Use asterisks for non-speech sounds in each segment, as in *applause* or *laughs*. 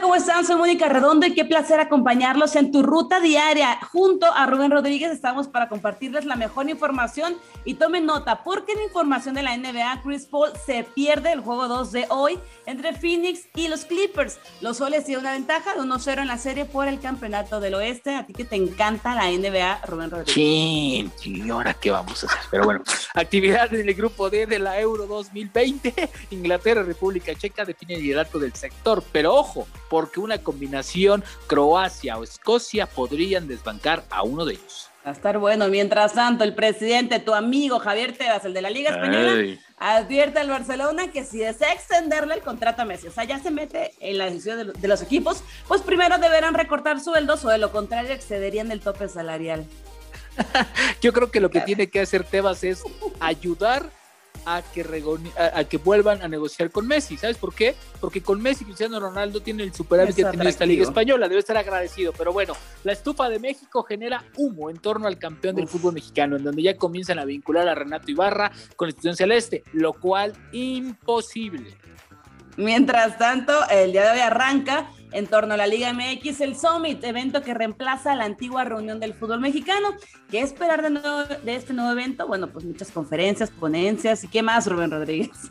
¿cómo están? Soy Mónica Redondo y qué placer acompañarlos en tu ruta diaria. Junto a Rubén Rodríguez estamos para compartirles la mejor información y tomen nota, porque en información de la NBA, Chris Paul se pierde el juego 2 de hoy entre Phoenix y los Clippers. Los soles tienen una ventaja de 1-0 en la serie por el campeonato del oeste. A ti que te encanta la NBA, Rubén Rodríguez. Sí, ¿y ahora qué vamos a hacer? Pero bueno, *laughs* actividad en el grupo D de la Euro 2020. Inglaterra, República Checa define el liderato del sector, pero ojo, porque una combinación Croacia o Escocia podrían desbancar a uno de ellos. Va a estar bueno. Mientras tanto, el presidente, tu amigo Javier Tebas, el de la Liga Española, advierte al Barcelona que si desea extenderle el contrato a Messi, o sea, ya se mete en la decisión de, los equipos, pues primero deberán recortar sueldos o de lo contrario excederían el tope salarial. *laughs* Yo creo que lo que tiene que hacer Tebas es ayudar a que, a, que vuelvan a negociar con Messi. ¿Sabes por qué? Porque con Messi Cristiano Ronaldo tiene el superávit que tiene esta Liga Española. Debe estar agradecido. Pero bueno, la estufa de México genera humo en torno al campeón del fútbol mexicano, en donde ya comienzan a vincular a Renato Ibarra con la institución celeste, lo cual imposible. Mientras tanto, el día de hoy arranca en torno a la Liga MX, el Summit, evento que reemplaza la antigua reunión del fútbol mexicano. ¿Qué esperar de, de este nuevo evento? Bueno, pues muchas conferencias, ponencias y qué más, Rubén Rodríguez.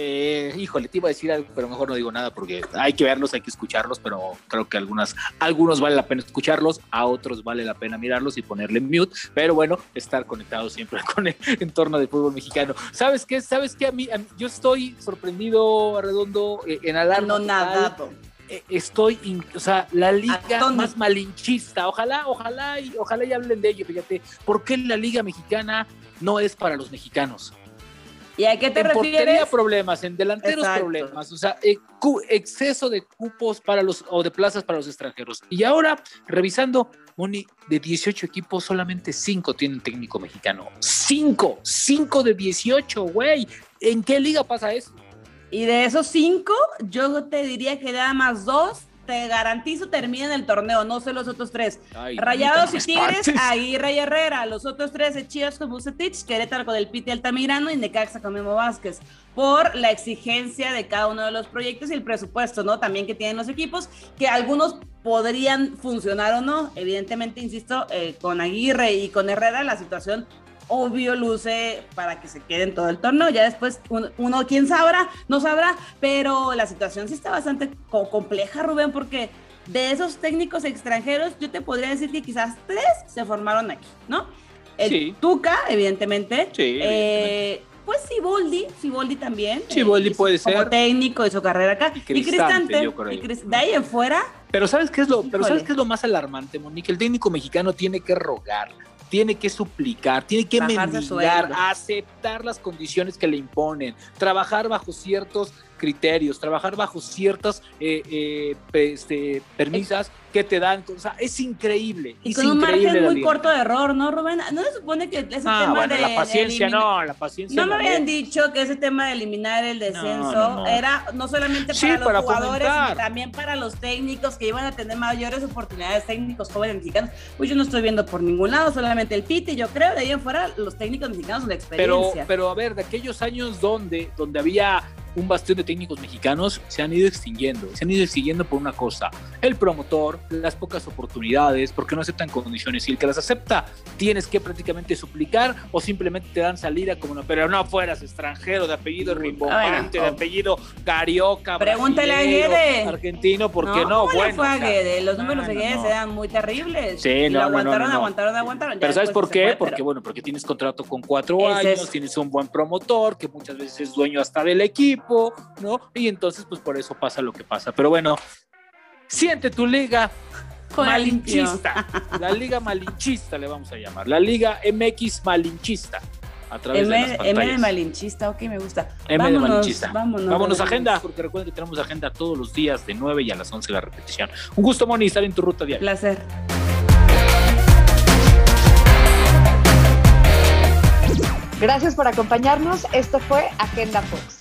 Eh, híjole, te iba a decir algo, pero mejor no digo nada porque hay que verlos, hay que escucharlos, pero creo que algunas, algunos vale la pena escucharlos, a otros vale la pena mirarlos y ponerle mute, pero bueno, estar conectado siempre *laughs* con el entorno del fútbol mexicano. ¿Sabes qué? ¿Sabes qué? A mí, yo estoy sorprendido, Redondo, eh, en alarma. No, nada. Estoy, o sea, la liga más malinchista, ojalá, ojalá y ojalá y hablen de ello, fíjate, ¿por qué la liga mexicana no es para los mexicanos? ¿Y a qué te en refieres? problemas, en delanteros problemas, o sea, eh, exceso de cupos para los o de plazas para los extranjeros. Y ahora, revisando, Moni, de 18 equipos, solamente 5 tienen técnico mexicano. 5, 5 de 18, güey. ¿En qué liga pasa eso? Y de esos 5, yo te diría que nada más dos te garantizo terminen el torneo, no sé los otros tres. Rayados y Tigres, Aguirre y Herrera. Los otros tres, Chivas con Bucetich, Querétaro con el Piti Altamirano y Necaxa con Memo Vázquez. Por la exigencia de cada uno de los proyectos y el presupuesto, ¿no? También que tienen los equipos, que algunos podrían funcionar o no. Evidentemente, insisto, eh, con Aguirre y con Herrera la situación obvio luce para que se queden todo el torneo. Ya después uno, quién sabrá, no sabrá, pero la situación sí está bastante compleja, Rubén, porque de esos técnicos extranjeros, yo te podría decir que quizás tres se formaron aquí, ¿no? El Tuca, evidentemente. Sí, eh, pues Siboldi, Siboldi también. Siboldi eh, puede ser. Como técnico de su carrera acá. Y Cristante. Y de ahí en fuera. Pero ¿sabes qué es lo, pero ¿sabes qué es lo más alarmante, Monique? El técnico mexicano tiene que rogar tiene que suplicar, tiene que mendigar, aceptar las condiciones que le imponen, trabajar bajo ciertos criterios, trabajar bajo ciertas eh, eh, este, permisas que te dan, o sea, es increíble. Y con un margen muy corto de error, ¿no, Rubén? No se supone que ese ah, tema de. La paciencia, no, la paciencia. No me habían dicho que ese tema de eliminar el descenso era no solamente para los jugadores, sino también para los técnicos que iban a tener mayores oportunidades técnicos jóvenes mexicanos. Pues yo no estoy viendo por ningún lado, solamente el Piti, yo creo, de ahí en fuera los técnicos mexicanos de experiencia. Pero, pero a ver, de aquellos años donde, donde había un bastión de técnicos mexicanos se han ido extinguiendo. Se han ido extinguiendo por una cosa, el promotor, las pocas oportunidades, porque no aceptan condiciones. Y el que las acepta, tienes que prácticamente suplicar o simplemente te dan salida como no, pero no fueras extranjero, de apellido rimbombante, de apellido carioca, Pregúntale a Guede. Argentino, ¿por qué no? bueno, fue a Guede? Los números de Guede se dan muy terribles. Sí, y lo aguantaron, aguantaron, aguantaron. Pero ¿sabes por qué? porque, bueno, porque tienes contrato con cuatro años, tienes un buen promotor que muchas veces es dueño hasta del equipo ¿no? Y entonces, pues por eso pasa lo que pasa. Pero bueno, siente tu liga malinchista. La liga malinchista le vamos a llamar. La liga MX malinchista. A través M, de, las M de malinchista, ok, me gusta. M vámonos, de malinchista. Vámonos, vámonos agenda, porque recuerden que tenemos agenda todos los días de 9 y a las 11 la repetición. Un gusto, Moni, estar en tu ruta diaria. Placer. Gracias por acompañarnos. Esto fue Agenda Fox.